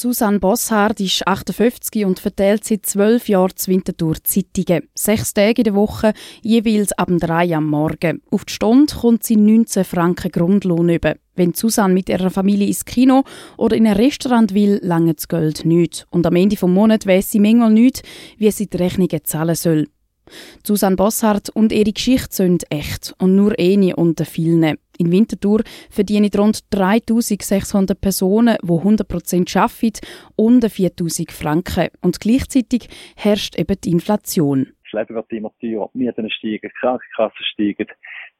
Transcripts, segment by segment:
Susanne Bosshardt ist 58 und verteilt seit zwölf Jahren zu Winterthur Zeitungen. Sechs Tage in der Woche, jeweils ab 3 am Morgen. Auf die Stunde kommt sie 19 Franken Grundlohn über. Wenn Susanne mit ihrer Familie ins Kino oder in ein Restaurant will, lange das Geld nicht. Und am Ende des Monats weiss sie manchmal nicht, wie sie die Rechnungen zahlen soll. Susanne Bosshardt und ihre Geschichte sind echt und nur eine unter vielen. In Winterthur verdienen rund 3600 Personen, die 100% arbeiten, unter 4000 Franken. Und gleichzeitig herrscht eben die Inflation. Das Leben wird immer teurer, die Mieten steigen, die Krankenkassen steigen.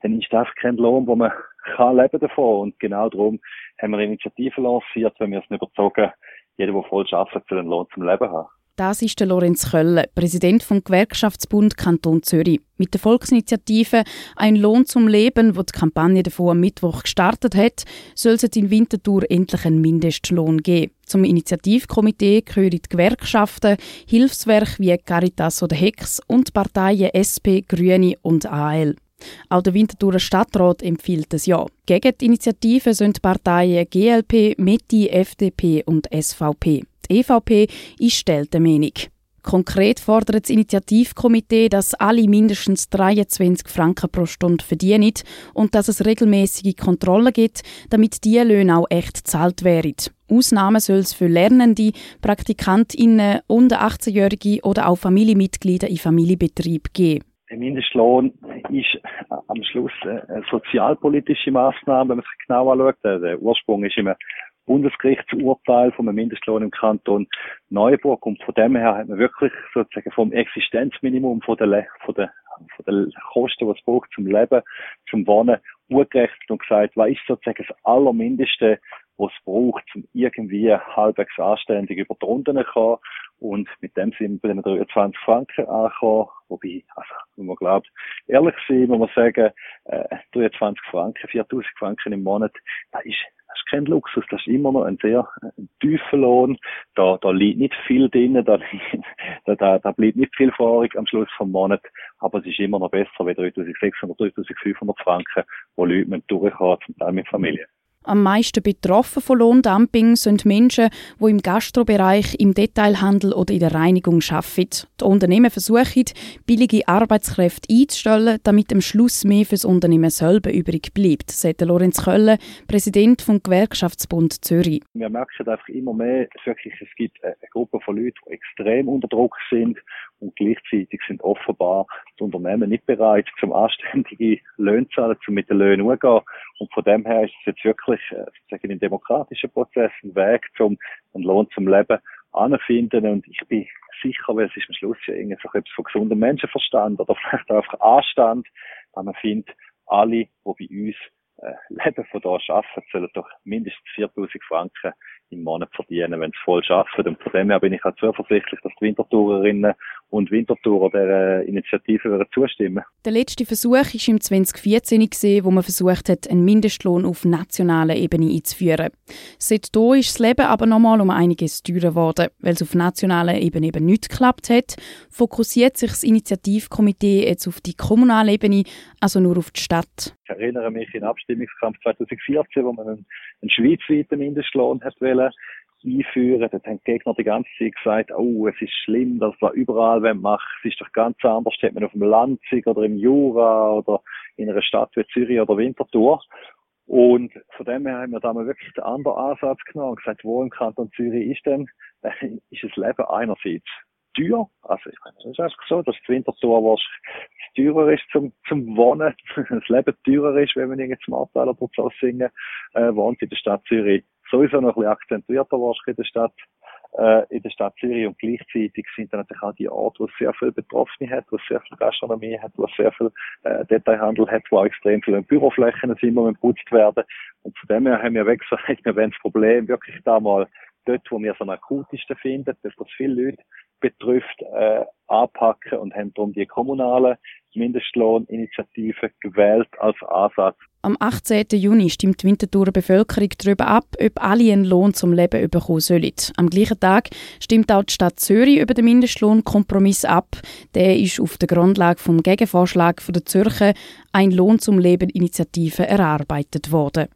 Dann ist das kein Lohn, wo man kann leben davon. Und genau darum haben wir Initiativen lanciert, wenn wir es nicht überzogen, jeder, der voll arbeitet, soll einen Lohn zum Leben haben. Das ist der Lorenz Kölle, Präsident vom Gewerkschaftsbund Kanton Zürich. Mit der Volksinitiative Ein Lohn zum Leben, wo die Kampagne davon am Mittwoch gestartet hat, soll es in Winterthur endlich einen Mindestlohn geben. Zum Initiativkomitee gehören die Gewerkschaften, Hilfswerke wie Caritas oder Hex und Parteien SP, Grüne und AL. Auch der Winterthurer Stadtrat empfiehlt es ja. Gegen die Initiative sind Parteien GLP, METI, FDP und SVP. EVP ist stellte Meinung. Konkret fordert das Initiativkomitee, dass alle mindestens 23 Franken pro Stunde verdienen und dass es regelmäßige Kontrollen gibt, damit diese Löhne auch echt gezahlt werden. Ausnahmen soll es für Lernende, PraktikantInnen, unter 18-Jährige oder auch Familienmitglieder in Familienbetrieb geben. Der Mindestlohn ist am Schluss eine sozialpolitische Maßnahme, wenn man sich genau anschaut. Der Ursprung ist immer Bundesgerichtsurteil vom Mindestlohn im Kanton Neuburg und von dem her hat man wirklich sozusagen vom Existenzminimum von der, von der, von der Kosten, die es braucht zum Leben, zum Wohnen, urgerechnet und gesagt, was ist sozusagen das Allermindeste, was es braucht, um irgendwie halbwegs anständig über die Runden zu kommen. Und mit dem sind wir bei den 23 Franken angekommen. Wobei, also, wenn man glaubt, ehrlich sein, muss man sagen, äh, 23 Franken, 4000 Franken im Monat, das ist ist kein Luxus, das ist immer noch ein sehr ein tiefer Lohn. Da, da liegt nicht viel drin, da, da, da, da bleibt nicht viel vorig am Schluss vom Monat, aber es ist immer noch besser wie 3600, 3500 Franken, wo Leute durchkommen, zum Teil mit Familie. Am meisten betroffen von Lohndumping sind Menschen, die im Gastrobereich, im Detailhandel oder in der Reinigung arbeiten. Die Unternehmen versuchen, billige Arbeitskräfte einzustellen, damit am Schluss mehr für das Unternehmen selber übrig bleibt, sagt Lorenz Kölle, Präsident vom Gewerkschaftsbund Zürich. Wir merken einfach immer mehr, wirklich, es gibt eine Gruppe von Leuten, die extrem unter Druck sind und gleichzeitig sind offenbar die Unternehmen nicht bereit, zum anständige Löhne zu zahlen, zum mit den Löhnen umzugehen. Und von dem her ist es jetzt wirklich äh, sozusagen ein demokratischer Prozess, ein Weg zum einen Lohn zum Leben anfinden. Und ich bin sicher, weil es ist am Schluss ja irgendwie so etwas von gesundem Menschenverstand oder vielleicht auch einfach Anstand, dass man findet, alle, die bei uns äh, Leben von da arbeiten, sollen doch mindestens 4000 Franken im Monat verdienen, wenn sie voll arbeiten. Und von dem her bin ich auch zuversichtlich, dass die Wintertourerinnen und Wintertourer der Initiative zustimmen. Der letzte Versuch war im 2014, gewesen, wo man versucht hat, einen Mindestlohn auf nationaler Ebene einzuführen. Seitdem ist das Leben aber nochmal um einiges teurer geworden. Weil es auf nationaler Ebene eben nicht geklappt hat, fokussiert sich das Initiativkomitee jetzt auf die kommunale Ebene, also nur auf die Stadt. Ich erinnere mich in den Abstimmungskampf 2014, wo man einen, einen schweizweiten Mindestlohn hat wollen einführen. Dort haben die Gegner die ganze Zeit gesagt, oh, es ist schlimm, dass wir überall machen Es ist doch ganz anders, steht man auf dem Landzig oder im Jura oder in einer Stadt wie Zürich oder Winterthur. Und von dem her haben wir da mal wirklich den anderen Ansatz genommen und gesagt, wo im Kanton Zürich ist denn, ist das Leben einerseits teuer. Also, ich meine, es ist einfach so, dass die Winterthur wahrscheinlich teurer ist zum, zum Wohnen, das Leben teurer ist, wenn man zum Abteil oder so singen, äh, wohnt in der Stadt Zürich sowieso noch ein bisschen akzentuierter wahrscheinlich in der Stadt, äh, in der Stadt Zürich und gleichzeitig sind dann natürlich auch die Orte, wo es sehr viel Betroffene hat, wo es sehr viel Gastronomie hat, wo es sehr viel äh, Detailhandel hat, wo auch extrem viele Büroflächen sind, die geputzt werden. Und von dem her haben wir weg gesagt, wir wollen das Problem wirklich da mal dort, wo wir es am akutesten finden, dass das viele Leute betrifft, äh, anpacken und haben darum die kommunale Mindestlohninitiative gewählt als Ansatz. Am 18. Juni stimmt die Winterthurer Bevölkerung darüber ab, ob alle einen Lohn zum Leben bekommen sollen. Am gleichen Tag stimmt auch die Stadt Zürich über den Mindestlohnkompromiss ab. Der ist auf der Grundlage vom Gegenvorschlag von der Zürcher Ein Lohn zum Leben Initiative erarbeitet worden.